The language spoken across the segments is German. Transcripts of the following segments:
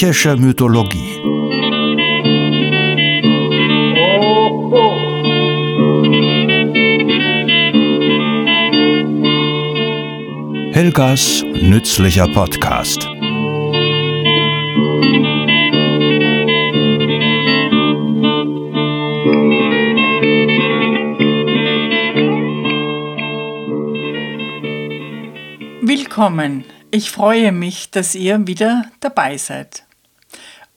Griechische Mythologie. Helgas nützlicher Podcast. Willkommen. Ich freue mich, dass ihr wieder dabei seid.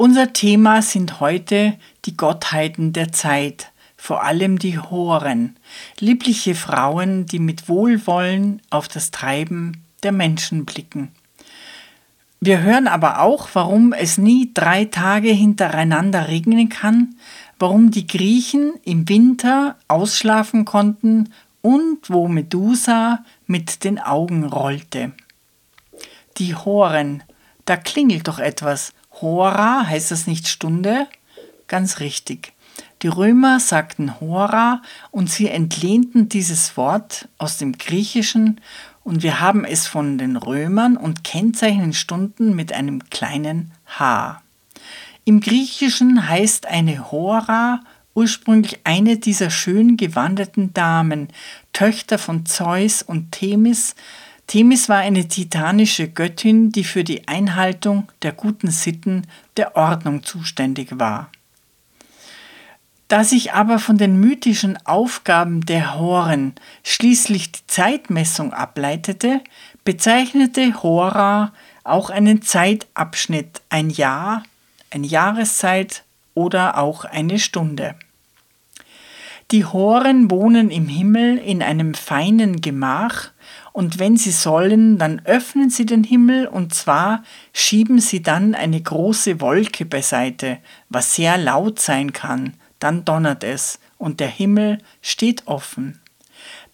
Unser Thema sind heute die Gottheiten der Zeit, vor allem die Horen, liebliche Frauen, die mit Wohlwollen auf das Treiben der Menschen blicken. Wir hören aber auch, warum es nie drei Tage hintereinander regnen kann, warum die Griechen im Winter ausschlafen konnten und wo Medusa mit den Augen rollte. Die Horen, da klingelt doch etwas. Hora heißt das nicht Stunde? Ganz richtig. Die Römer sagten Hora und sie entlehnten dieses Wort aus dem Griechischen und wir haben es von den Römern und kennzeichnen Stunden mit einem kleinen H. Im Griechischen heißt eine Hora ursprünglich eine dieser schön gewanderten Damen, Töchter von Zeus und Themis. Themis war eine titanische Göttin, die für die Einhaltung der guten Sitten der Ordnung zuständig war. Da sich aber von den mythischen Aufgaben der Horen schließlich die Zeitmessung ableitete, bezeichnete Hora auch einen Zeitabschnitt, ein Jahr, eine Jahreszeit oder auch eine Stunde. Die Horen wohnen im Himmel in einem feinen Gemach, und wenn sie sollen, dann öffnen sie den Himmel, und zwar schieben sie dann eine große Wolke beiseite, was sehr laut sein kann, dann donnert es, und der Himmel steht offen.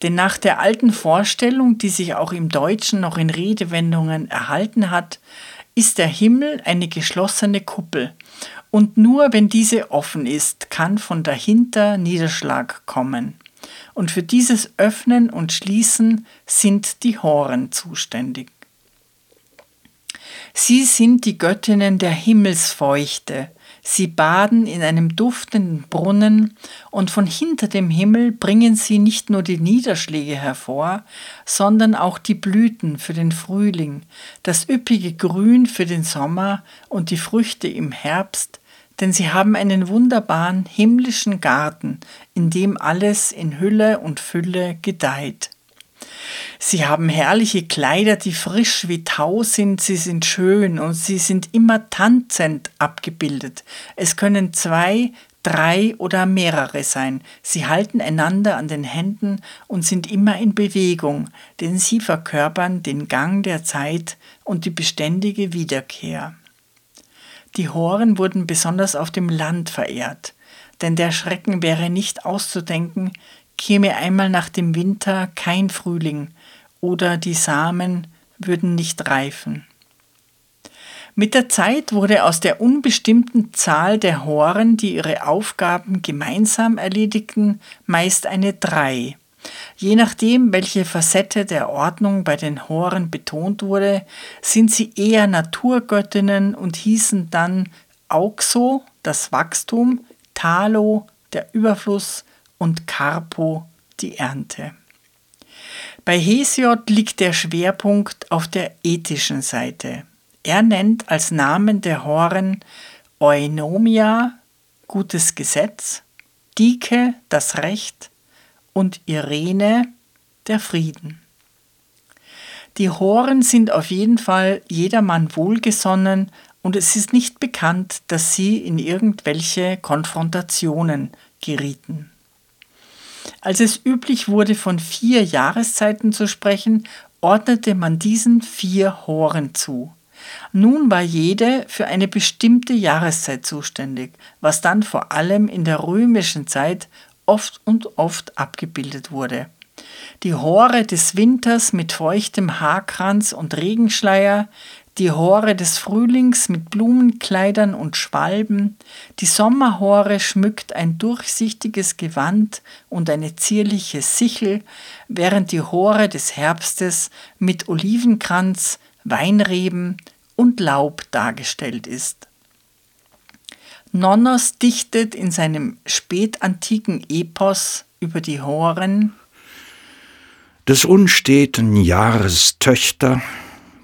Denn nach der alten Vorstellung, die sich auch im Deutschen noch in Redewendungen erhalten hat, ist der Himmel eine geschlossene Kuppel, und nur wenn diese offen ist, kann von dahinter Niederschlag kommen. Und für dieses Öffnen und Schließen sind die Horen zuständig. Sie sind die Göttinnen der Himmelsfeuchte, Sie baden in einem duftenden Brunnen und von hinter dem Himmel bringen sie nicht nur die Niederschläge hervor, sondern auch die Blüten für den Frühling, das üppige Grün für den Sommer und die Früchte im Herbst, denn sie haben einen wunderbaren himmlischen Garten, in dem alles in Hülle und Fülle gedeiht. Sie haben herrliche Kleider, die frisch wie Tau sind, sie sind schön und sie sind immer tanzend abgebildet. Es können zwei, drei oder mehrere sein. Sie halten einander an den Händen und sind immer in Bewegung, denn sie verkörpern den Gang der Zeit und die beständige Wiederkehr. Die Horen wurden besonders auf dem Land verehrt, denn der Schrecken wäre nicht auszudenken, käme einmal nach dem Winter kein Frühling oder die Samen würden nicht reifen. Mit der Zeit wurde aus der unbestimmten Zahl der Horen, die ihre Aufgaben gemeinsam erledigten, meist eine Drei. Je nachdem, welche Facette der Ordnung bei den Horen betont wurde, sind sie eher Naturgöttinnen und hießen dann Auxo, das Wachstum, Talo, der Überfluss, und Carpo die Ernte. Bei Hesiod liegt der Schwerpunkt auf der ethischen Seite. Er nennt als Namen der Horen Eunomia, gutes Gesetz, Dike, das Recht und Irene, der Frieden. Die Horen sind auf jeden Fall jedermann wohlgesonnen und es ist nicht bekannt, dass sie in irgendwelche Konfrontationen gerieten. Als es üblich wurde, von vier Jahreszeiten zu sprechen, ordnete man diesen vier Horen zu. Nun war jede für eine bestimmte Jahreszeit zuständig, was dann vor allem in der römischen Zeit oft und oft abgebildet wurde. Die Hore des Winters mit feuchtem Haarkranz und Regenschleier, die Hore des Frühlings mit Blumenkleidern und Schwalben, die Sommerhore schmückt ein durchsichtiges Gewand und eine zierliche Sichel, während die Hore des Herbstes mit Olivenkranz, Weinreben und Laub dargestellt ist. Nonnos dichtet in seinem spätantiken Epos über die Horen des unsteten Jahres Töchter,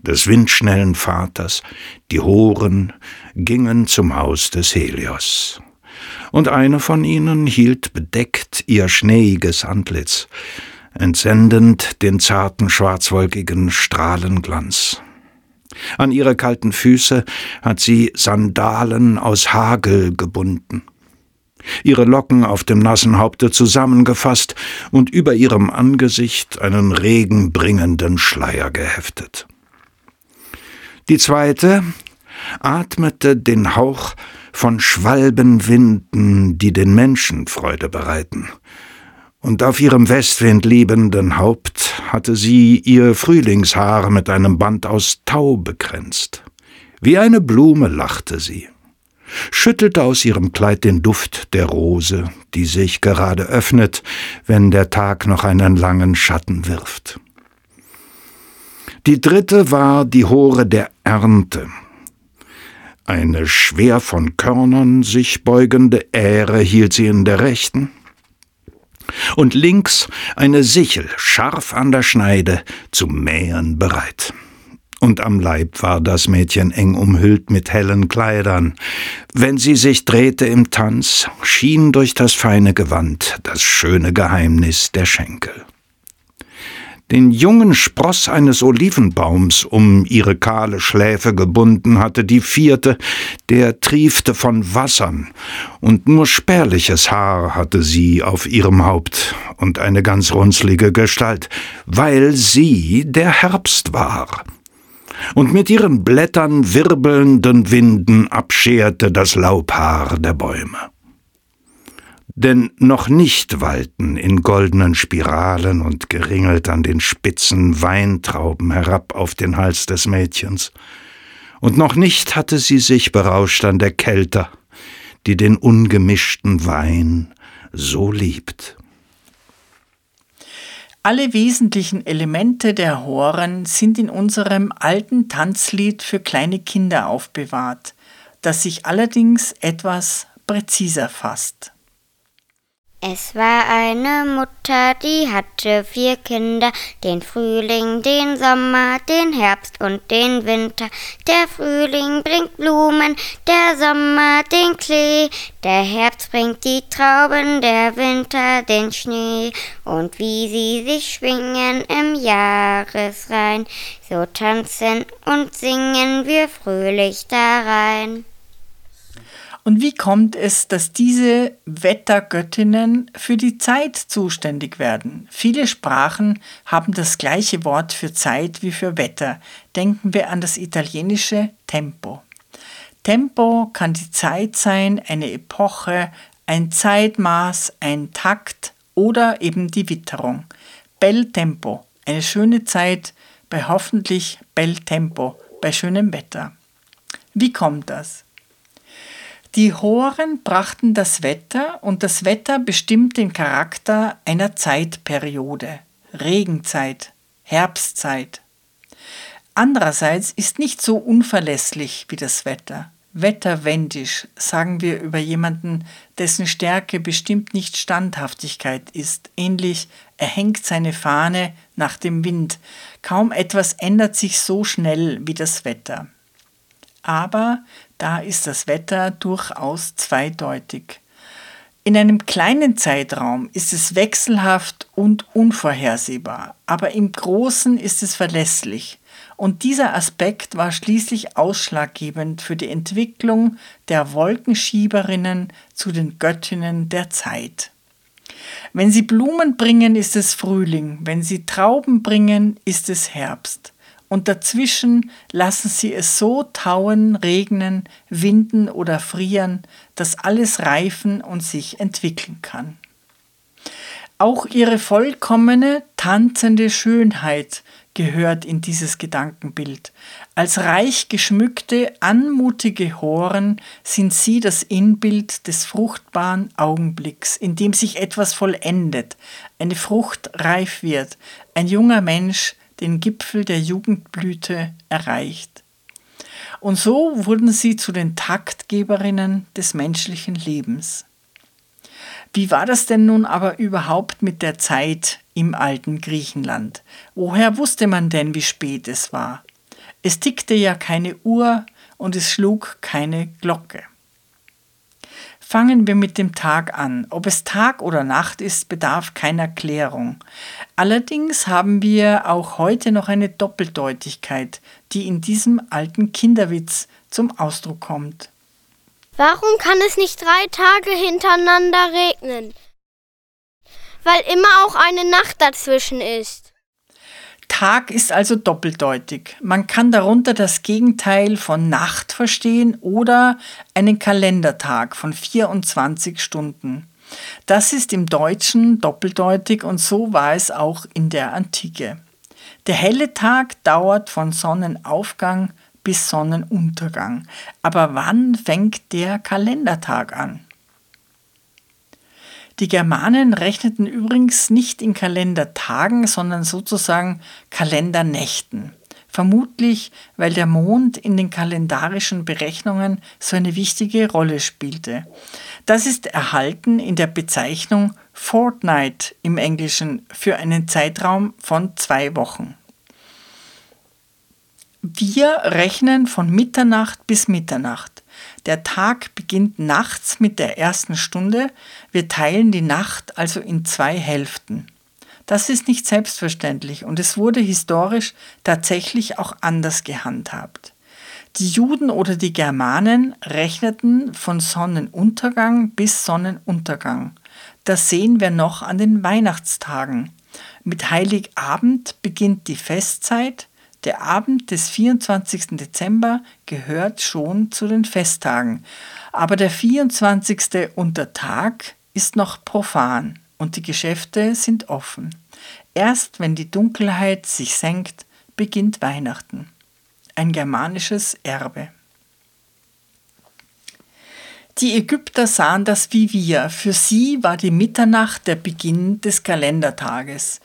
des windschnellen Vaters, die Horen gingen zum Haus des Helios. Und eine von ihnen hielt bedeckt ihr schneeiges Antlitz, entsendend den zarten schwarzwolkigen Strahlenglanz. An ihre kalten Füße hat sie Sandalen aus Hagel gebunden, ihre Locken auf dem nassen Haupte zusammengefasst und über ihrem Angesicht einen regenbringenden Schleier geheftet. Die zweite atmete den Hauch von Schwalbenwinden, die den Menschen Freude bereiten, und auf ihrem westwindliebenden Haupt hatte sie ihr Frühlingshaar mit einem Band aus Tau bekränzt. Wie eine Blume lachte sie, schüttelte aus ihrem Kleid den Duft der Rose, die sich gerade öffnet, wenn der Tag noch einen langen Schatten wirft. Die dritte war die Hore der Ernte. Eine schwer von Körnern sich beugende Ähre hielt sie in der rechten, und links eine Sichel, scharf an der Schneide, zum Mähen bereit. Und am Leib war das Mädchen eng umhüllt mit hellen Kleidern. Wenn sie sich drehte im Tanz, schien durch das feine Gewand das schöne Geheimnis der Schenkel den jungen Spross eines Olivenbaums um ihre kahle Schläfe gebunden hatte, die vierte, der triefte von Wassern, und nur spärliches Haar hatte sie auf ihrem Haupt und eine ganz runzlige Gestalt, weil sie der Herbst war. Und mit ihren Blättern wirbelnden Winden abscherte das Laubhaar der Bäume denn noch nicht walten in goldenen Spiralen und geringelt an den Spitzen Weintrauben herab auf den Hals des Mädchens, und noch nicht hatte sie sich berauscht an der Kälte, die den ungemischten Wein so liebt. Alle wesentlichen Elemente der Horen sind in unserem alten Tanzlied für kleine Kinder aufbewahrt, das sich allerdings etwas präziser fasst. Es war eine Mutter, die hatte vier Kinder, den Frühling, den Sommer, den Herbst und den Winter. Der Frühling bringt Blumen, der Sommer den Klee, der Herbst bringt die Trauben, der Winter den Schnee. Und wie sie sich schwingen im Jahresrein, so tanzen und singen wir fröhlich darein. Und wie kommt es, dass diese Wettergöttinnen für die Zeit zuständig werden? Viele Sprachen haben das gleiche Wort für Zeit wie für Wetter. Denken wir an das italienische Tempo. Tempo kann die Zeit sein, eine Epoche, ein Zeitmaß, ein Takt oder eben die Witterung. Bel Tempo, eine schöne Zeit bei hoffentlich Bel Tempo, bei schönem Wetter. Wie kommt das? Die Horen brachten das Wetter und das Wetter bestimmt den Charakter einer Zeitperiode. Regenzeit, Herbstzeit. Andererseits ist nicht so unverlässlich wie das Wetter. Wetterwendisch sagen wir über jemanden, dessen Stärke bestimmt nicht Standhaftigkeit ist. Ähnlich, er hängt seine Fahne nach dem Wind. Kaum etwas ändert sich so schnell wie das Wetter. Aber da ist das Wetter durchaus zweideutig. In einem kleinen Zeitraum ist es wechselhaft und unvorhersehbar, aber im Großen ist es verlässlich. Und dieser Aspekt war schließlich ausschlaggebend für die Entwicklung der Wolkenschieberinnen zu den Göttinnen der Zeit. Wenn sie Blumen bringen, ist es Frühling, wenn sie Trauben bringen, ist es Herbst und dazwischen lassen sie es so tauen, regnen, winden oder frieren, dass alles reifen und sich entwickeln kann. Auch ihre vollkommene, tanzende Schönheit gehört in dieses Gedankenbild. Als reich geschmückte, anmutige Horen sind sie das Inbild des fruchtbaren Augenblicks, in dem sich etwas vollendet, eine Frucht reif wird, ein junger Mensch den Gipfel der Jugendblüte erreicht. Und so wurden sie zu den Taktgeberinnen des menschlichen Lebens. Wie war das denn nun aber überhaupt mit der Zeit im alten Griechenland? Woher wusste man denn, wie spät es war? Es tickte ja keine Uhr und es schlug keine Glocke. Fangen wir mit dem Tag an. Ob es Tag oder Nacht ist, bedarf keiner Klärung. Allerdings haben wir auch heute noch eine Doppeldeutigkeit, die in diesem alten Kinderwitz zum Ausdruck kommt. Warum kann es nicht drei Tage hintereinander regnen? Weil immer auch eine Nacht dazwischen ist. Tag ist also doppeldeutig. Man kann darunter das Gegenteil von Nacht verstehen oder einen Kalendertag von 24 Stunden. Das ist im Deutschen doppeldeutig und so war es auch in der Antike. Der helle Tag dauert von Sonnenaufgang bis Sonnenuntergang. Aber wann fängt der Kalendertag an? Die Germanen rechneten übrigens nicht in Kalendertagen, sondern sozusagen Kalendernächten. Vermutlich, weil der Mond in den kalendarischen Berechnungen so eine wichtige Rolle spielte. Das ist erhalten in der Bezeichnung Fortnight im Englischen für einen Zeitraum von zwei Wochen. Wir rechnen von Mitternacht bis Mitternacht. Der Tag beginnt nachts mit der ersten Stunde. Wir teilen die Nacht also in zwei Hälften. Das ist nicht selbstverständlich und es wurde historisch tatsächlich auch anders gehandhabt. Die Juden oder die Germanen rechneten von Sonnenuntergang bis Sonnenuntergang. Das sehen wir noch an den Weihnachtstagen. Mit Heiligabend beginnt die Festzeit, der Abend des 24. Dezember gehört schon zu den Festtagen, aber der 24. Untertag ist noch profan und die Geschäfte sind offen. Erst wenn die Dunkelheit sich senkt, beginnt Weihnachten. Ein germanisches Erbe. Die Ägypter sahen das wie wir. Für sie war die Mitternacht der Beginn des Kalendertages.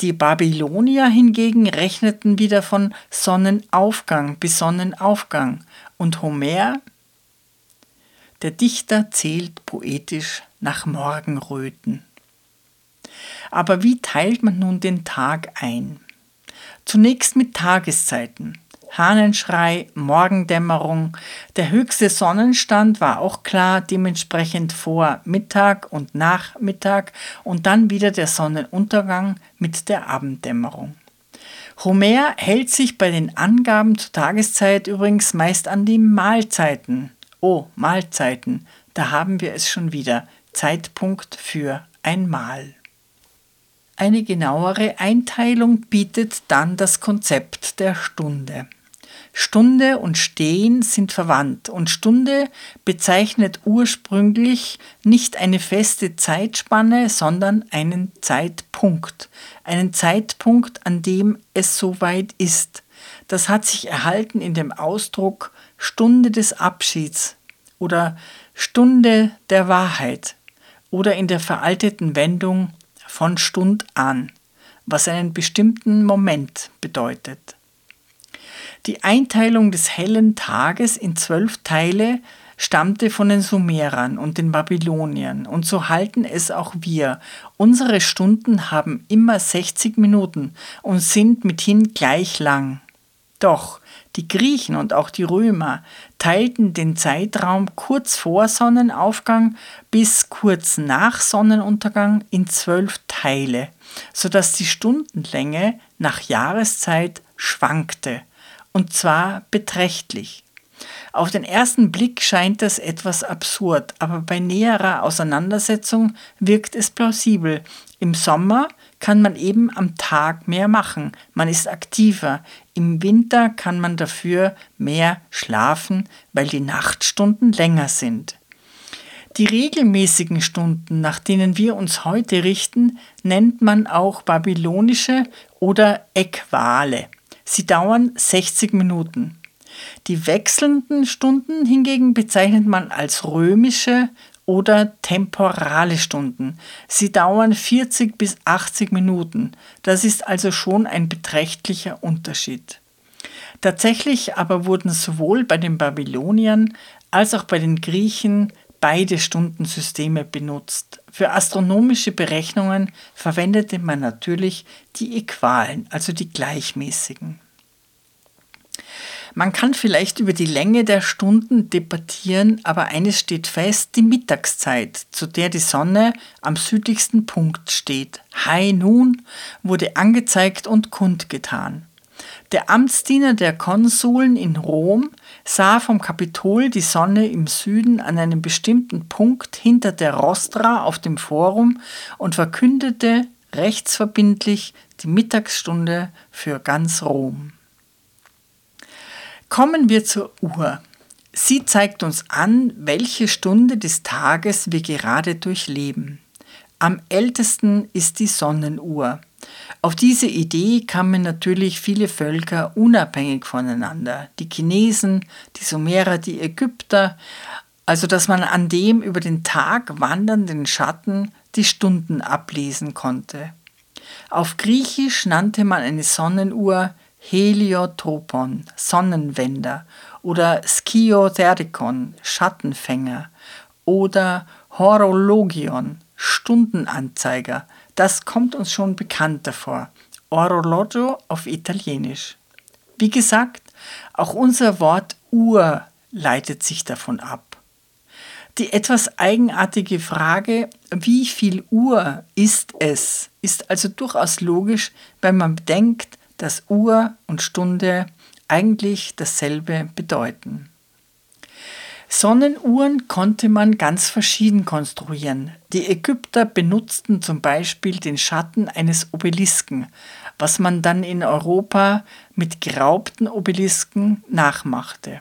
Die Babylonier hingegen rechneten wieder von Sonnenaufgang bis Sonnenaufgang. Und Homer, der Dichter, zählt poetisch nach Morgenröten. Aber wie teilt man nun den Tag ein? Zunächst mit Tageszeiten. Hahnenschrei, Morgendämmerung. Der höchste Sonnenstand war auch klar, dementsprechend vor Mittag und Nachmittag und dann wieder der Sonnenuntergang mit der Abenddämmerung. Homer hält sich bei den Angaben zur Tageszeit übrigens meist an die Mahlzeiten. Oh, Mahlzeiten, da haben wir es schon wieder. Zeitpunkt für ein Mahl. Eine genauere Einteilung bietet dann das Konzept der Stunde. Stunde und Stehen sind verwandt und Stunde bezeichnet ursprünglich nicht eine feste Zeitspanne, sondern einen Zeitpunkt. Einen Zeitpunkt, an dem es soweit ist. Das hat sich erhalten in dem Ausdruck Stunde des Abschieds oder Stunde der Wahrheit oder in der veralteten Wendung von Stund an, was einen bestimmten Moment bedeutet. Die Einteilung des hellen Tages in zwölf Teile stammte von den Sumerern und den Babyloniern, und so halten es auch wir. Unsere Stunden haben immer 60 Minuten und sind mithin gleich lang. Doch die Griechen und auch die Römer teilten den Zeitraum kurz vor Sonnenaufgang bis kurz nach Sonnenuntergang in zwölf Teile, sodass die Stundenlänge nach Jahreszeit schwankte und zwar beträchtlich. Auf den ersten Blick scheint das etwas absurd, aber bei näherer Auseinandersetzung wirkt es plausibel. Im Sommer kann man eben am Tag mehr machen, man ist aktiver. Im Winter kann man dafür mehr schlafen, weil die Nachtstunden länger sind. Die regelmäßigen Stunden, nach denen wir uns heute richten, nennt man auch babylonische oder Äquale. Sie dauern 60 Minuten. Die wechselnden Stunden hingegen bezeichnet man als römische oder temporale Stunden. Sie dauern 40 bis 80 Minuten. Das ist also schon ein beträchtlicher Unterschied. Tatsächlich aber wurden sowohl bei den Babyloniern als auch bei den Griechen beide Stundensysteme benutzt. Für astronomische Berechnungen verwendete man natürlich die Äqualen, also die gleichmäßigen. Man kann vielleicht über die Länge der Stunden debattieren, aber eines steht fest, die Mittagszeit, zu der die Sonne am südlichsten Punkt steht, High Noon, wurde angezeigt und kundgetan. Der Amtsdiener der Konsuln in Rom sah vom Kapitol die Sonne im Süden an einem bestimmten Punkt hinter der Rostra auf dem Forum und verkündete rechtsverbindlich die Mittagsstunde für ganz Rom. Kommen wir zur Uhr. Sie zeigt uns an, welche Stunde des Tages wir gerade durchleben. Am ältesten ist die Sonnenuhr. Auf diese Idee kamen natürlich viele Völker unabhängig voneinander. Die Chinesen, die Sumerer, die Ägypter, also dass man an dem über den Tag wandernden Schatten die Stunden ablesen konnte. Auf Griechisch nannte man eine Sonnenuhr Heliotropon, Sonnenwender oder Skiotherikon, Schattenfänger oder Horologion, Stundenanzeiger. Das kommt uns schon bekannt davor. Orologio auf Italienisch. Wie gesagt, auch unser Wort Uhr leitet sich davon ab. Die etwas eigenartige Frage, wie viel Uhr ist es, ist also durchaus logisch, wenn man bedenkt, dass Uhr und Stunde eigentlich dasselbe bedeuten. Sonnenuhren konnte man ganz verschieden konstruieren. Die Ägypter benutzten zum Beispiel den Schatten eines Obelisken, was man dann in Europa mit geraubten Obelisken nachmachte.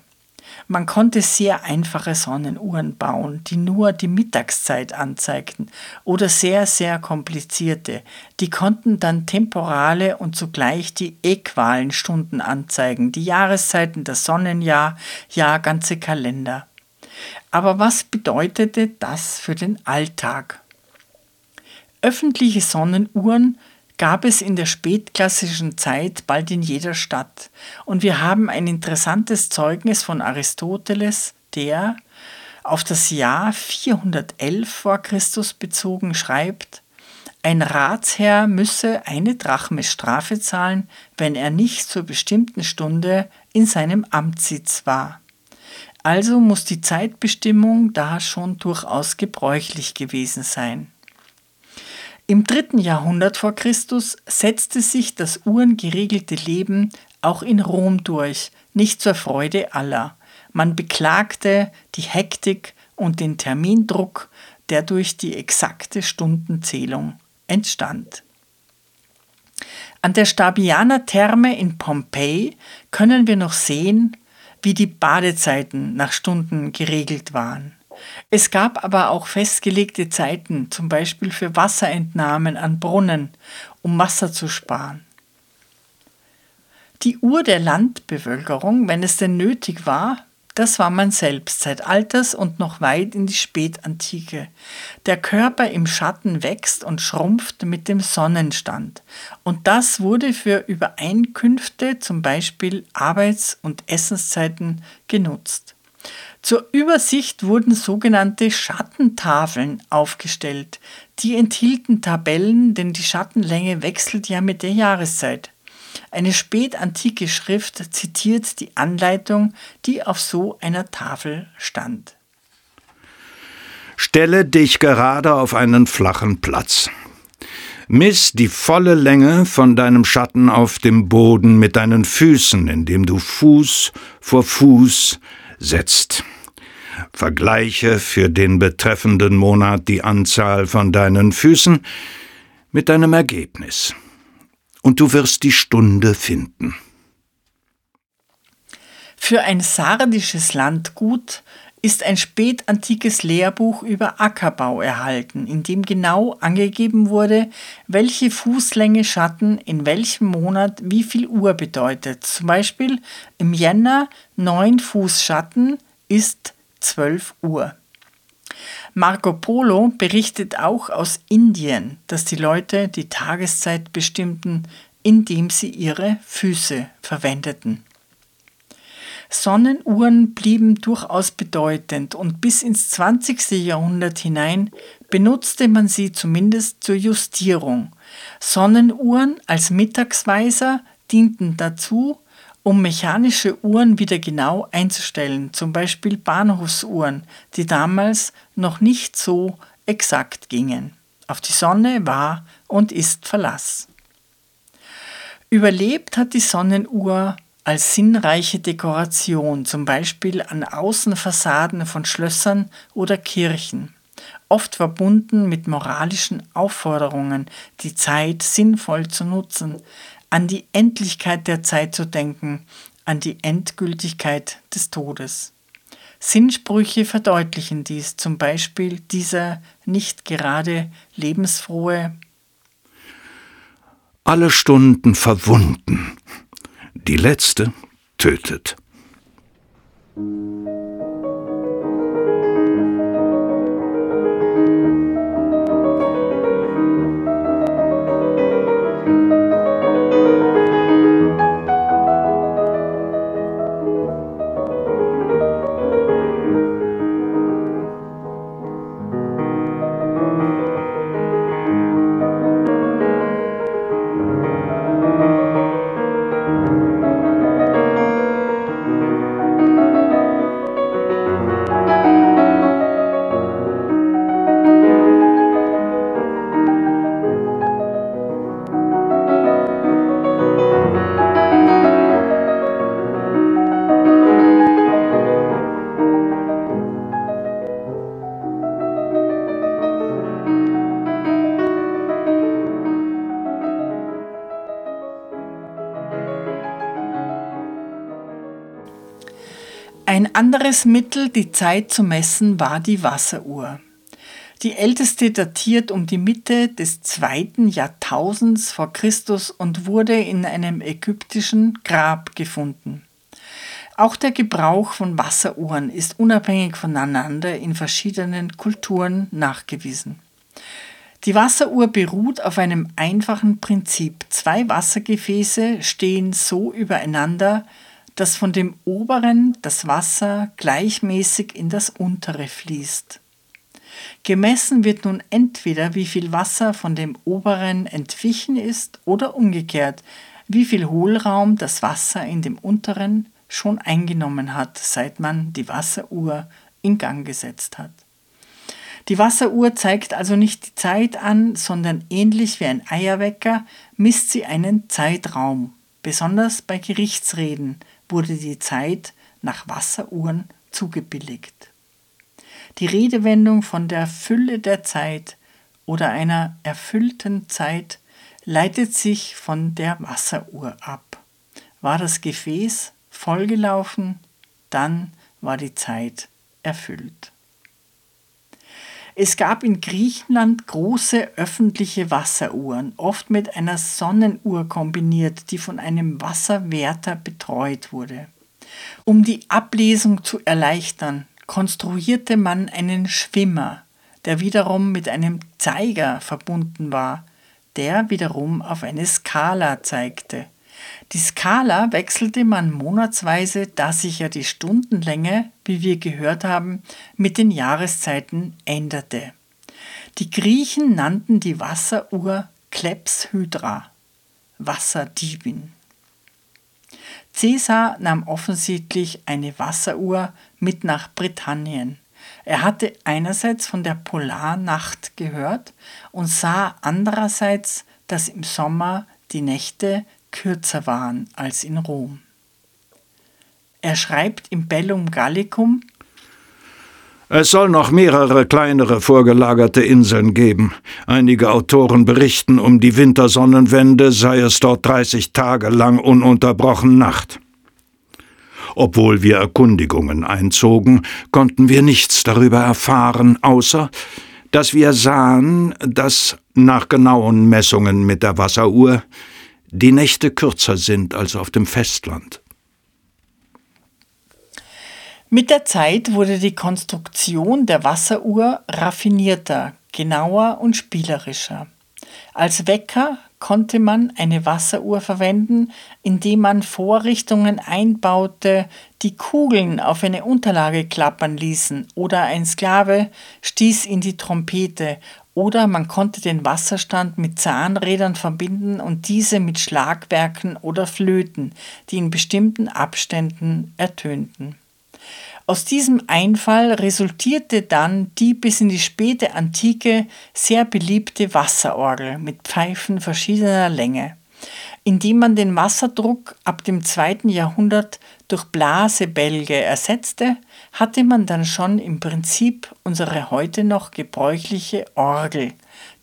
Man konnte sehr einfache Sonnenuhren bauen, die nur die Mittagszeit anzeigten, oder sehr, sehr komplizierte. Die konnten dann temporale und zugleich die äqualen Stunden anzeigen, die Jahreszeiten, das Sonnenjahr, ja ganze Kalender. Aber was bedeutete das für den Alltag? Öffentliche Sonnenuhren gab es in der spätklassischen Zeit bald in jeder Stadt. Und wir haben ein interessantes Zeugnis von Aristoteles, der auf das Jahr 411 vor Christus bezogen schreibt, ein Ratsherr müsse eine Drachme Strafe zahlen, wenn er nicht zur bestimmten Stunde in seinem Amtssitz war. Also muss die Zeitbestimmung da schon durchaus gebräuchlich gewesen sein. Im dritten Jahrhundert vor Christus setzte sich das uhrengeregelte Leben auch in Rom durch, nicht zur Freude aller. Man beklagte die Hektik und den Termindruck, der durch die exakte Stundenzählung entstand. An der Stabianer Therme in Pompeji können wir noch sehen, wie die Badezeiten nach Stunden geregelt waren. Es gab aber auch festgelegte Zeiten, zum Beispiel für Wasserentnahmen an Brunnen, um Wasser zu sparen. Die Uhr der Landbevölkerung, wenn es denn nötig war, das war man selbst seit Alters und noch weit in die Spätantike. Der Körper im Schatten wächst und schrumpft mit dem Sonnenstand. Und das wurde für Übereinkünfte, zum Beispiel Arbeits- und Essenszeiten, genutzt. Zur Übersicht wurden sogenannte Schattentafeln aufgestellt. Die enthielten Tabellen, denn die Schattenlänge wechselt ja mit der Jahreszeit. Eine spätantike Schrift zitiert die Anleitung, die auf so einer Tafel stand. Stelle dich gerade auf einen flachen Platz. Miss die volle Länge von deinem Schatten auf dem Boden mit deinen Füßen, indem du Fuß vor Fuß setzt. Vergleiche für den betreffenden Monat die Anzahl von deinen Füßen mit deinem Ergebnis. Und du wirst die Stunde finden. Für ein sardisches Landgut ist ein spätantikes Lehrbuch über Ackerbau erhalten, in dem genau angegeben wurde, welche Fußlänge Schatten in welchem Monat wie viel Uhr bedeutet. Zum Beispiel im Jänner 9 Fuß Schatten ist 12 Uhr. Marco Polo berichtet auch aus Indien, dass die Leute die Tageszeit bestimmten, indem sie ihre Füße verwendeten. Sonnenuhren blieben durchaus bedeutend und bis ins 20. Jahrhundert hinein benutzte man sie zumindest zur Justierung. Sonnenuhren als Mittagsweiser dienten dazu, um mechanische Uhren wieder genau einzustellen, zum Beispiel Bahnhofsuhren, die damals noch nicht so exakt gingen. Auf die Sonne war und ist Verlass. Überlebt hat die Sonnenuhr als sinnreiche Dekoration, zum Beispiel an Außenfassaden von Schlössern oder Kirchen, oft verbunden mit moralischen Aufforderungen, die Zeit sinnvoll zu nutzen, an die Endlichkeit der Zeit zu denken, an die Endgültigkeit des Todes. Sinnsprüche verdeutlichen dies, zum Beispiel dieser nicht gerade lebensfrohe Alle Stunden verwunden, die letzte tötet. Anderes Mittel, die Zeit zu messen, war die Wasseruhr. Die älteste datiert um die Mitte des zweiten Jahrtausends vor Christus und wurde in einem ägyptischen Grab gefunden. Auch der Gebrauch von Wasseruhren ist unabhängig voneinander in verschiedenen Kulturen nachgewiesen. Die Wasseruhr beruht auf einem einfachen Prinzip. Zwei Wassergefäße stehen so übereinander, dass von dem oberen das Wasser gleichmäßig in das untere fließt. Gemessen wird nun entweder, wie viel Wasser von dem oberen entwichen ist oder umgekehrt, wie viel Hohlraum das Wasser in dem unteren schon eingenommen hat, seit man die Wasseruhr in Gang gesetzt hat. Die Wasseruhr zeigt also nicht die Zeit an, sondern ähnlich wie ein Eierwecker misst sie einen Zeitraum, besonders bei Gerichtsreden, wurde die Zeit nach Wasseruhren zugebilligt. Die Redewendung von der Fülle der Zeit oder einer erfüllten Zeit leitet sich von der Wasseruhr ab. War das Gefäß vollgelaufen, dann war die Zeit erfüllt. Es gab in Griechenland große öffentliche Wasseruhren, oft mit einer Sonnenuhr kombiniert, die von einem Wasserwärter betreut wurde. Um die Ablesung zu erleichtern, konstruierte man einen Schwimmer, der wiederum mit einem Zeiger verbunden war, der wiederum auf eine Skala zeigte. Die Skala wechselte man monatsweise, da sich ja die Stundenlänge, wie wir gehört haben, mit den Jahreszeiten änderte. Die Griechen nannten die Wasseruhr Klepshydra, Wasserdiebin. Caesar nahm offensichtlich eine Wasseruhr mit nach Britannien. Er hatte einerseits von der Polarnacht gehört und sah andererseits, dass im Sommer die Nächte kürzer waren als in Rom. Er schreibt im Bellum Gallicum es soll noch mehrere kleinere vorgelagerte Inseln geben. Einige Autoren berichten, um die Wintersonnenwende sei es dort 30 Tage lang ununterbrochen Nacht. Obwohl wir Erkundigungen einzogen, konnten wir nichts darüber erfahren, außer dass wir sahen, dass nach genauen Messungen mit der Wasseruhr die Nächte kürzer sind als auf dem Festland. Mit der Zeit wurde die Konstruktion der Wasseruhr raffinierter, genauer und spielerischer. Als Wecker konnte man eine Wasseruhr verwenden, indem man Vorrichtungen einbaute, die Kugeln auf eine Unterlage klappern ließen, oder ein Sklave stieß in die Trompete, oder man konnte den Wasserstand mit Zahnrädern verbinden und diese mit Schlagwerken oder Flöten, die in bestimmten Abständen ertönten. Aus diesem Einfall resultierte dann die bis in die späte Antike sehr beliebte Wasserorgel mit Pfeifen verschiedener Länge. Indem man den Wasserdruck ab dem zweiten Jahrhundert durch Blasebälge ersetzte, hatte man dann schon im Prinzip unsere heute noch gebräuchliche Orgel,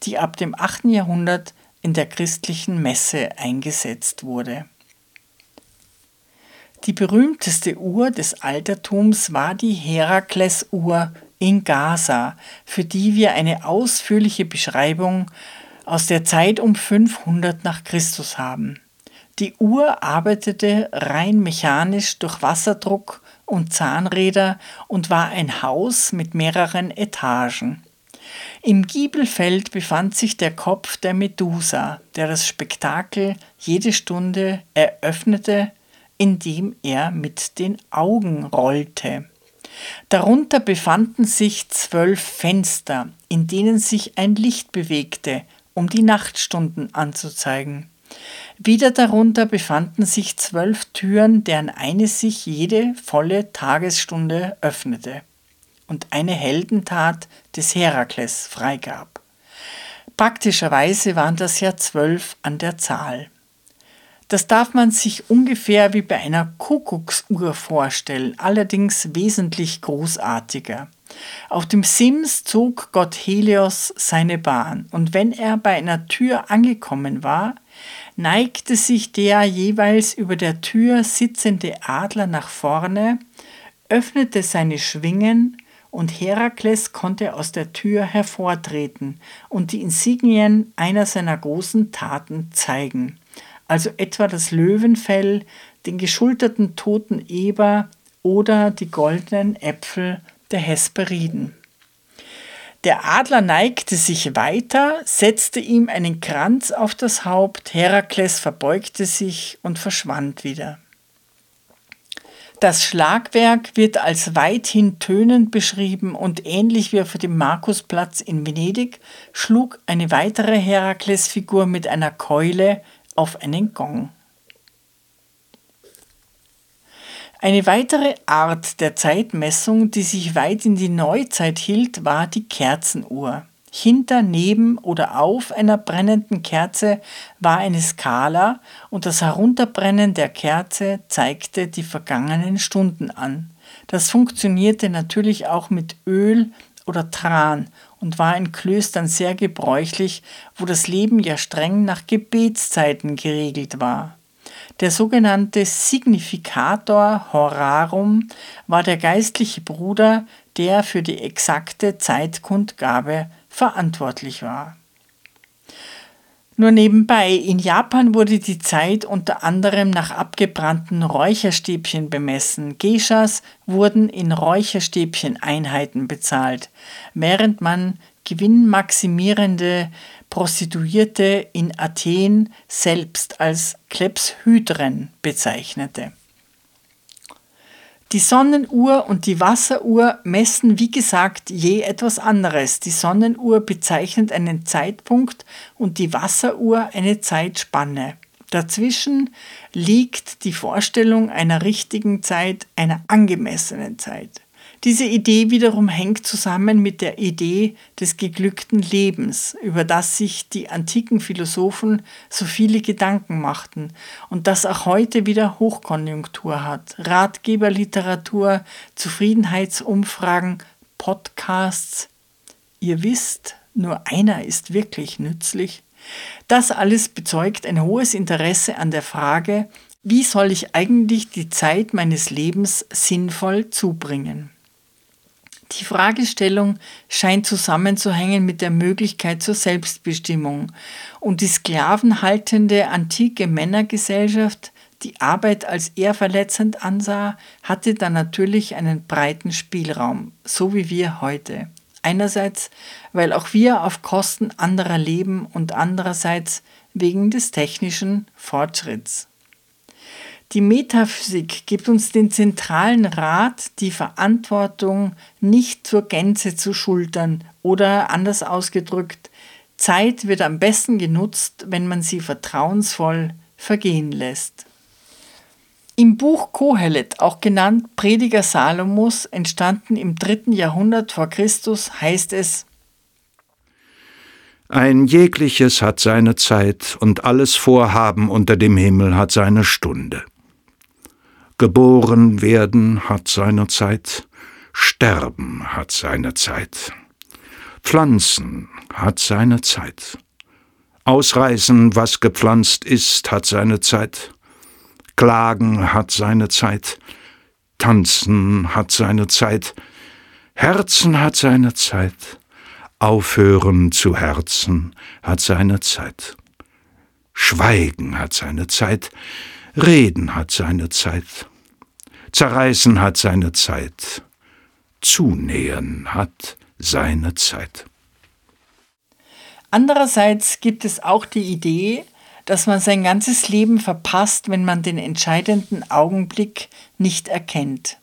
die ab dem 8. Jahrhundert in der christlichen Messe eingesetzt wurde. Die berühmteste Uhr des Altertums war die Herakles-Uhr in Gaza, für die wir eine ausführliche Beschreibung aus der Zeit um 500 nach Christus haben. Die Uhr arbeitete rein mechanisch durch Wasserdruck und Zahnräder und war ein Haus mit mehreren Etagen. Im Giebelfeld befand sich der Kopf der Medusa, der das Spektakel jede Stunde eröffnete indem er mit den Augen rollte. Darunter befanden sich zwölf Fenster, in denen sich ein Licht bewegte, um die Nachtstunden anzuzeigen. Wieder darunter befanden sich zwölf Türen, deren eine sich jede volle Tagesstunde öffnete und eine Heldentat des Herakles freigab. Praktischerweise waren das ja zwölf an der Zahl. Das darf man sich ungefähr wie bei einer Kuckucksuhr vorstellen, allerdings wesentlich großartiger. Auf dem Sims zog Gott Helios seine Bahn, und wenn er bei einer Tür angekommen war, neigte sich der jeweils über der Tür sitzende Adler nach vorne, öffnete seine Schwingen, und Herakles konnte aus der Tür hervortreten und die Insignien einer seiner großen Taten zeigen also etwa das Löwenfell, den geschulterten toten Eber oder die goldenen Äpfel der Hesperiden. Der Adler neigte sich weiter, setzte ihm einen Kranz auf das Haupt, Herakles verbeugte sich und verschwand wieder. Das Schlagwerk wird als weithin tönend beschrieben und ähnlich wie auf dem Markusplatz in Venedig schlug eine weitere Heraklesfigur mit einer Keule auf einen Gong. Eine weitere Art der Zeitmessung, die sich weit in die Neuzeit hielt, war die Kerzenuhr. Hinter, neben oder auf einer brennenden Kerze war eine Skala und das Herunterbrennen der Kerze zeigte die vergangenen Stunden an. Das funktionierte natürlich auch mit Öl oder Tran und war in Klöstern sehr gebräuchlich, wo das Leben ja streng nach Gebetszeiten geregelt war. Der sogenannte Significator Horarum war der geistliche Bruder, der für die exakte Zeitkundgabe verantwortlich war. Nur nebenbei, in Japan wurde die Zeit unter anderem nach abgebrannten Räucherstäbchen bemessen. Geishas wurden in Räucherstäbchen-Einheiten bezahlt, während man gewinnmaximierende Prostituierte in Athen selbst als Klepshydren bezeichnete. Die Sonnenuhr und die Wasseruhr messen, wie gesagt, je etwas anderes. Die Sonnenuhr bezeichnet einen Zeitpunkt und die Wasseruhr eine Zeitspanne. Dazwischen liegt die Vorstellung einer richtigen Zeit, einer angemessenen Zeit. Diese Idee wiederum hängt zusammen mit der Idee des geglückten Lebens, über das sich die antiken Philosophen so viele Gedanken machten und das auch heute wieder Hochkonjunktur hat. Ratgeberliteratur, Zufriedenheitsumfragen, Podcasts. Ihr wisst, nur einer ist wirklich nützlich. Das alles bezeugt ein hohes Interesse an der Frage, wie soll ich eigentlich die Zeit meines Lebens sinnvoll zubringen? Die Fragestellung scheint zusammenzuhängen mit der Möglichkeit zur Selbstbestimmung und die sklavenhaltende antike Männergesellschaft, die Arbeit als ehrverletzend ansah, hatte dann natürlich einen breiten Spielraum, so wie wir heute. Einerseits, weil auch wir auf Kosten anderer leben und andererseits, wegen des technischen Fortschritts. Die Metaphysik gibt uns den zentralen Rat, die Verantwortung nicht zur Gänze zu schultern oder anders ausgedrückt, Zeit wird am besten genutzt, wenn man sie vertrauensvoll vergehen lässt. Im Buch Kohelet, auch genannt Prediger Salomos, entstanden im dritten Jahrhundert vor Christus, heißt es, ein jegliches hat seine Zeit und alles Vorhaben unter dem Himmel hat seine Stunde. Geboren werden hat seine Zeit, Sterben hat seine Zeit, Pflanzen hat seine Zeit, Ausreißen, was gepflanzt ist, hat seine Zeit, Klagen hat seine Zeit, Tanzen hat seine Zeit, Herzen hat seine Zeit, Aufhören zu Herzen hat seine Zeit. Schweigen hat seine Zeit, Reden hat seine Zeit, Zerreißen hat seine Zeit, Zunähen hat seine Zeit. Andererseits gibt es auch die Idee, dass man sein ganzes Leben verpasst, wenn man den entscheidenden Augenblick nicht erkennt.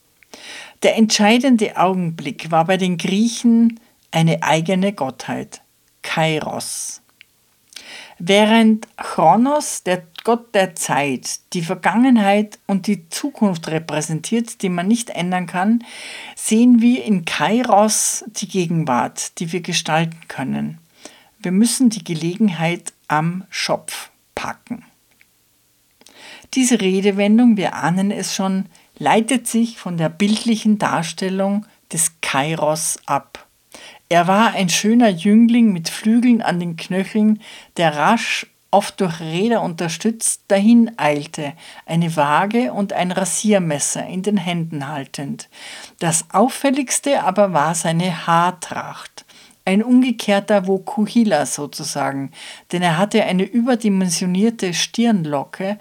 Der entscheidende Augenblick war bei den Griechen eine eigene Gottheit, Kairos. Während Chronos, der Gott der Zeit, die Vergangenheit und die Zukunft repräsentiert, die man nicht ändern kann, sehen wir in Kairos die Gegenwart, die wir gestalten können. Wir müssen die Gelegenheit am Schopf packen. Diese Redewendung, wir ahnen es schon, leitet sich von der bildlichen Darstellung des Kairos ab. Er war ein schöner Jüngling mit Flügeln an den Knöcheln, der rasch, oft durch Räder unterstützt, dahin eilte, eine Waage und ein Rasiermesser in den Händen haltend. Das auffälligste aber war seine Haartracht. Ein umgekehrter Vokuhila sozusagen, denn er hatte eine überdimensionierte Stirnlocke,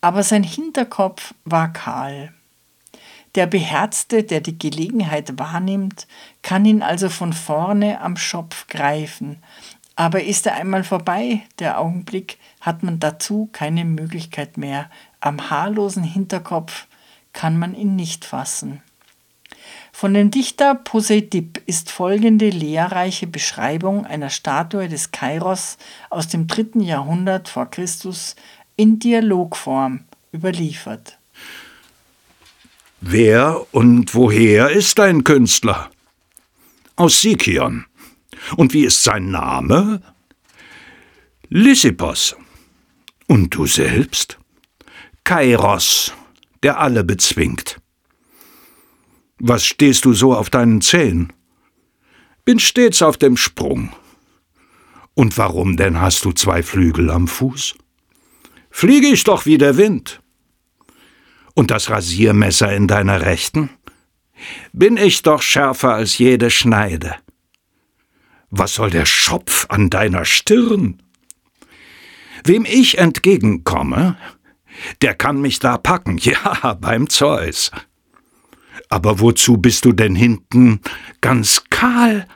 aber sein Hinterkopf war kahl. Der Beherzte, der die Gelegenheit wahrnimmt, kann ihn also von vorne am Schopf greifen. Aber ist er einmal vorbei, der Augenblick, hat man dazu keine Möglichkeit mehr. Am haarlosen Hinterkopf kann man ihn nicht fassen. Von dem Dichter Poseidip ist folgende lehrreiche Beschreibung einer Statue des Kairos aus dem dritten Jahrhundert vor Christus in Dialogform überliefert. Wer und woher ist dein Künstler? Aus Sikion. Und wie ist sein Name? Lysippos. Und du selbst? Kairos, der alle bezwingt. Was stehst du so auf deinen Zehen? Bin stets auf dem Sprung. Und warum denn hast du zwei Flügel am Fuß? Fliege ich doch wie der Wind. Und das Rasiermesser in deiner Rechten? Bin ich doch schärfer als jede Schneide. Was soll der Schopf an deiner Stirn? Wem ich entgegenkomme, der kann mich da packen, ja, beim Zeus. Aber wozu bist du denn hinten ganz kahl?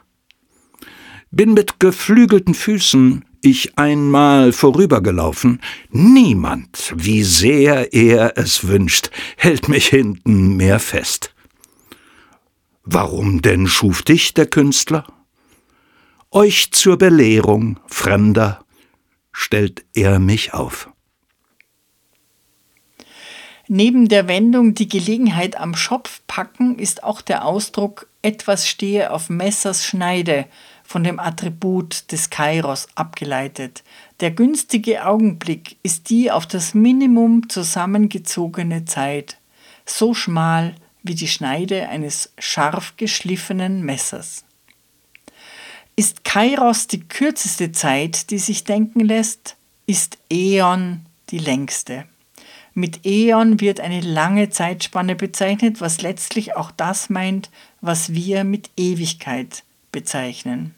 Bin mit geflügelten Füßen ich einmal vorübergelaufen, niemand, wie sehr er es wünscht, hält mich hinten mehr fest. Warum denn schuf dich der Künstler? Euch zur Belehrung, Fremder, stellt er mich auf. Neben der Wendung die Gelegenheit am Schopf packen ist auch der Ausdruck etwas stehe auf Messers Schneide von dem Attribut des Kairos abgeleitet. Der günstige Augenblick ist die auf das Minimum zusammengezogene Zeit, so schmal wie die Schneide eines scharf geschliffenen Messers. Ist Kairos die kürzeste Zeit, die sich denken lässt, ist Äon die längste. Mit Äon wird eine lange Zeitspanne bezeichnet, was letztlich auch das meint, was wir mit Ewigkeit bezeichnen.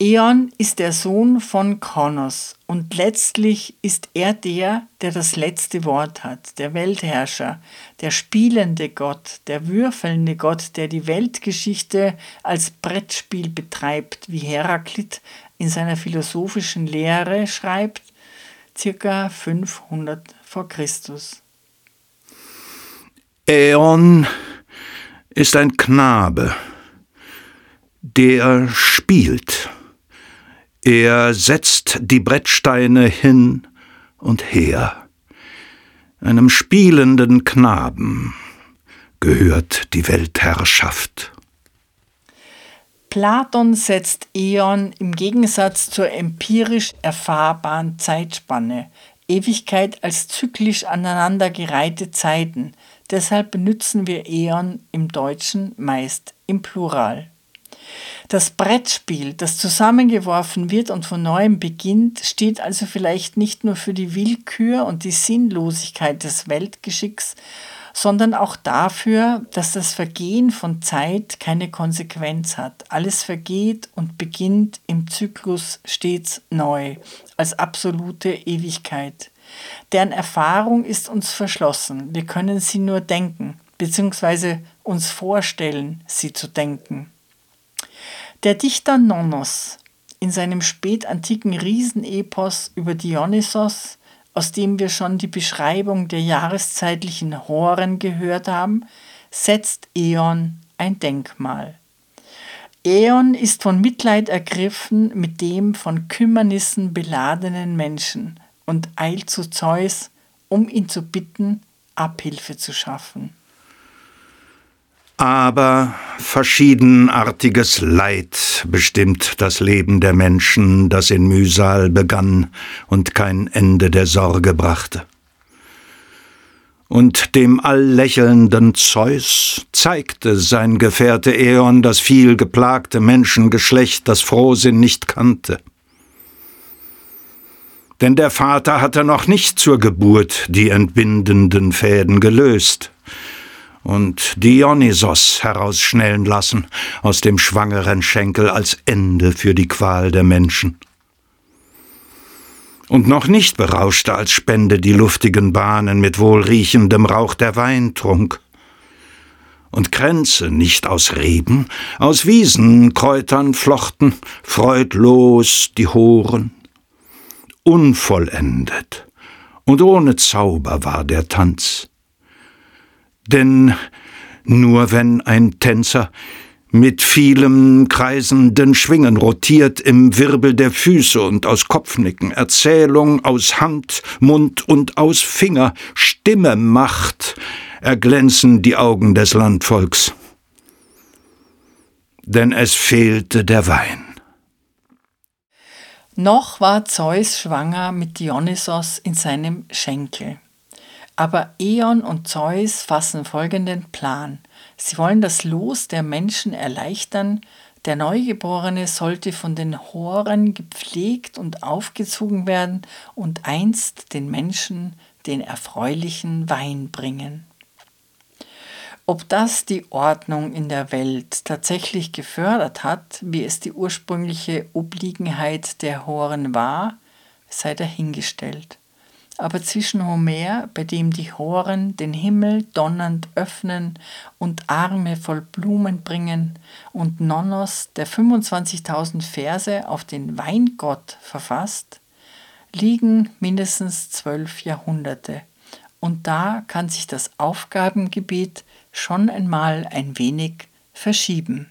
Eon ist der Sohn von Kronos und letztlich ist er der, der das letzte Wort hat, der Weltherrscher, der spielende Gott, der würfelnde Gott, der die Weltgeschichte als Brettspiel betreibt, wie Heraklit in seiner philosophischen Lehre schreibt, circa 500 vor Christus. Äon ist ein Knabe, der spielt er setzt die Brettsteine hin und her. Einem spielenden Knaben gehört die Weltherrschaft. Platon setzt Äon im Gegensatz zur empirisch erfahrbaren Zeitspanne, Ewigkeit als zyklisch aneinandergereihte Zeiten. Deshalb benutzen wir Äon im Deutschen meist im Plural. Das Brettspiel, das zusammengeworfen wird und von neuem beginnt, steht also vielleicht nicht nur für die Willkür und die Sinnlosigkeit des Weltgeschicks, sondern auch dafür, dass das Vergehen von Zeit keine Konsequenz hat. Alles vergeht und beginnt im Zyklus stets neu, als absolute Ewigkeit. Deren Erfahrung ist uns verschlossen. Wir können sie nur denken, beziehungsweise uns vorstellen, sie zu denken. Der Dichter Nonnos in seinem spätantiken Riesenepos über Dionysos, aus dem wir schon die Beschreibung der jahreszeitlichen Horen gehört haben, setzt Eon ein Denkmal. Eon ist von Mitleid ergriffen mit dem von Kümmernissen beladenen Menschen und eilt zu Zeus, um ihn zu bitten, Abhilfe zu schaffen. Aber verschiedenartiges Leid bestimmt das Leben der Menschen, das in Mühsal begann und kein Ende der Sorge brachte. Und dem alllächelnden Zeus zeigte sein Gefährte Äon das viel geplagte Menschengeschlecht, das Frohsinn nicht kannte. Denn der Vater hatte noch nicht zur Geburt die entbindenden Fäden gelöst, und Dionysos herausschnellen lassen aus dem schwangeren Schenkel als Ende für die Qual der Menschen. Und noch nicht berauschte als Spende die luftigen Bahnen mit wohlriechendem Rauch der Weintrunk. Und Kränze nicht aus Reben, aus Wiesenkräutern flochten, freudlos die Horen. Unvollendet und ohne Zauber war der Tanz denn nur wenn ein Tänzer mit vielem kreisenden Schwingen rotiert im Wirbel der Füße und aus Kopfnicken, Erzählung aus Hand, Mund und aus Finger Stimme macht, erglänzen die Augen des Landvolks. Denn es fehlte der Wein. Noch war Zeus schwanger mit Dionysos in seinem Schenkel. Aber Eon und Zeus fassen folgenden Plan. Sie wollen das Los der Menschen erleichtern. Der Neugeborene sollte von den Horen gepflegt und aufgezogen werden und einst den Menschen den erfreulichen Wein bringen. Ob das die Ordnung in der Welt tatsächlich gefördert hat, wie es die ursprüngliche Obliegenheit der Horen war, sei dahingestellt aber zwischen Homer, bei dem die Horen den Himmel donnernd öffnen und Arme voll Blumen bringen, und Nonnos, der 25.000 Verse auf den Weingott verfasst, liegen mindestens zwölf Jahrhunderte. Und da kann sich das Aufgabengebiet schon einmal ein wenig verschieben.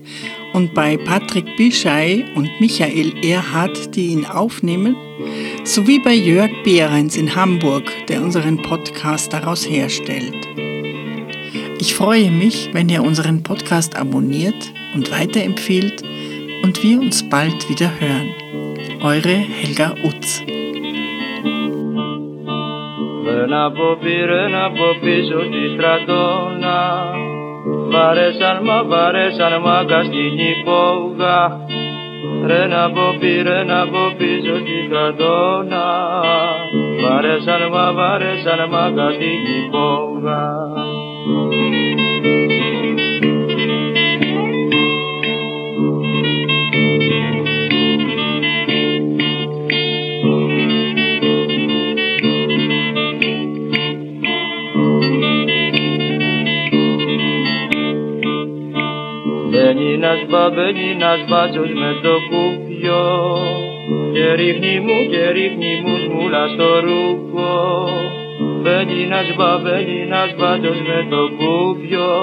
und bei Patrick Bischei und Michael Erhardt, die ihn aufnehmen, sowie bei Jörg Behrens in Hamburg, der unseren Podcast daraus herstellt. Ich freue mich, wenn ihr unseren Podcast abonniert und weiterempfehlt und wir uns bald wieder hören. Eure Helga Utz. Ένα από πήρε από πίσω τη στρατόνα Βαρέσαν μα βαρέσαν μάγκα στην υπόγα Ρε να πω πήρε να πω πίσω στη στρατόνα Βαρέσαν μα βαρέσαν μάγκα στην υπόγα ένας μπαμπένι, ένας μπάτσος με το κουπιό. Και ρίχνει μου και ρίχνει μου σμούλα στο ρούχο. Μπαίνει ένας μπαμπένι, ένας μπάτσος με το κουπιό.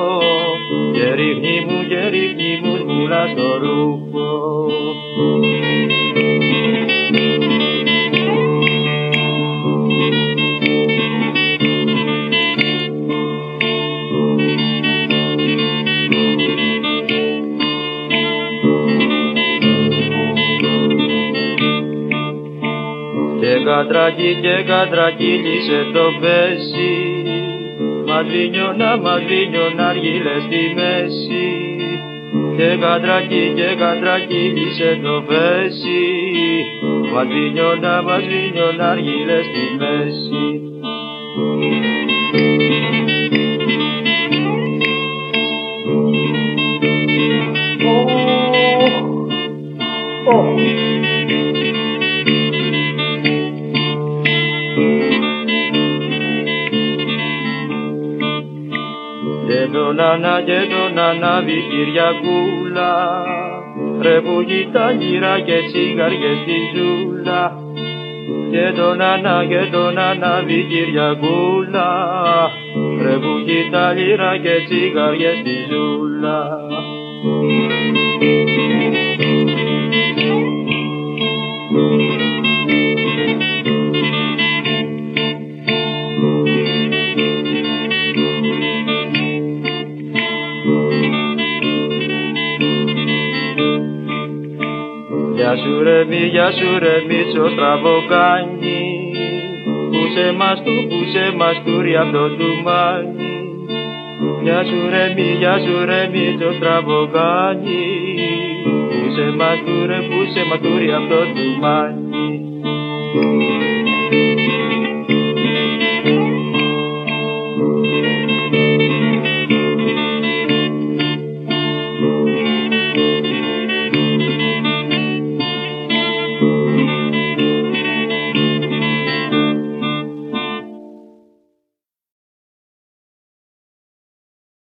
Και ρίχνει μου και ρίχνει μου σμούλα στο ρούχο κατρακί και κατρακύλισε το πέσι Μαδρίνιωνα, μαδρίνιωνα αργύλε στη μέση. Και κατρακί και κατρακύλισε το πέσι Μαδρίνιωνα, μαδρίνιωνα αργύλε στη μέση νανά και τον ανάβει Κυριακούλα. Ρε που γητά γυρά και τσιγάρια στη ζούλα. Και τον ανά και τον ανάβει Κυριακούλα. Ρε που γητά γυρά και τσιγάρια στη ζούλα. Γεια σου ρε μη, γεια σου ρε μίτσο στραβοκάνι Πού σε μας του, πού σε μας τούρι αυτό του μάνι Γεια σου ρε μη, γεια σου ρε μίτσο στραβοκάνι Πού σε μας τούρε, πού σε μας τούρι αυτό του μάνι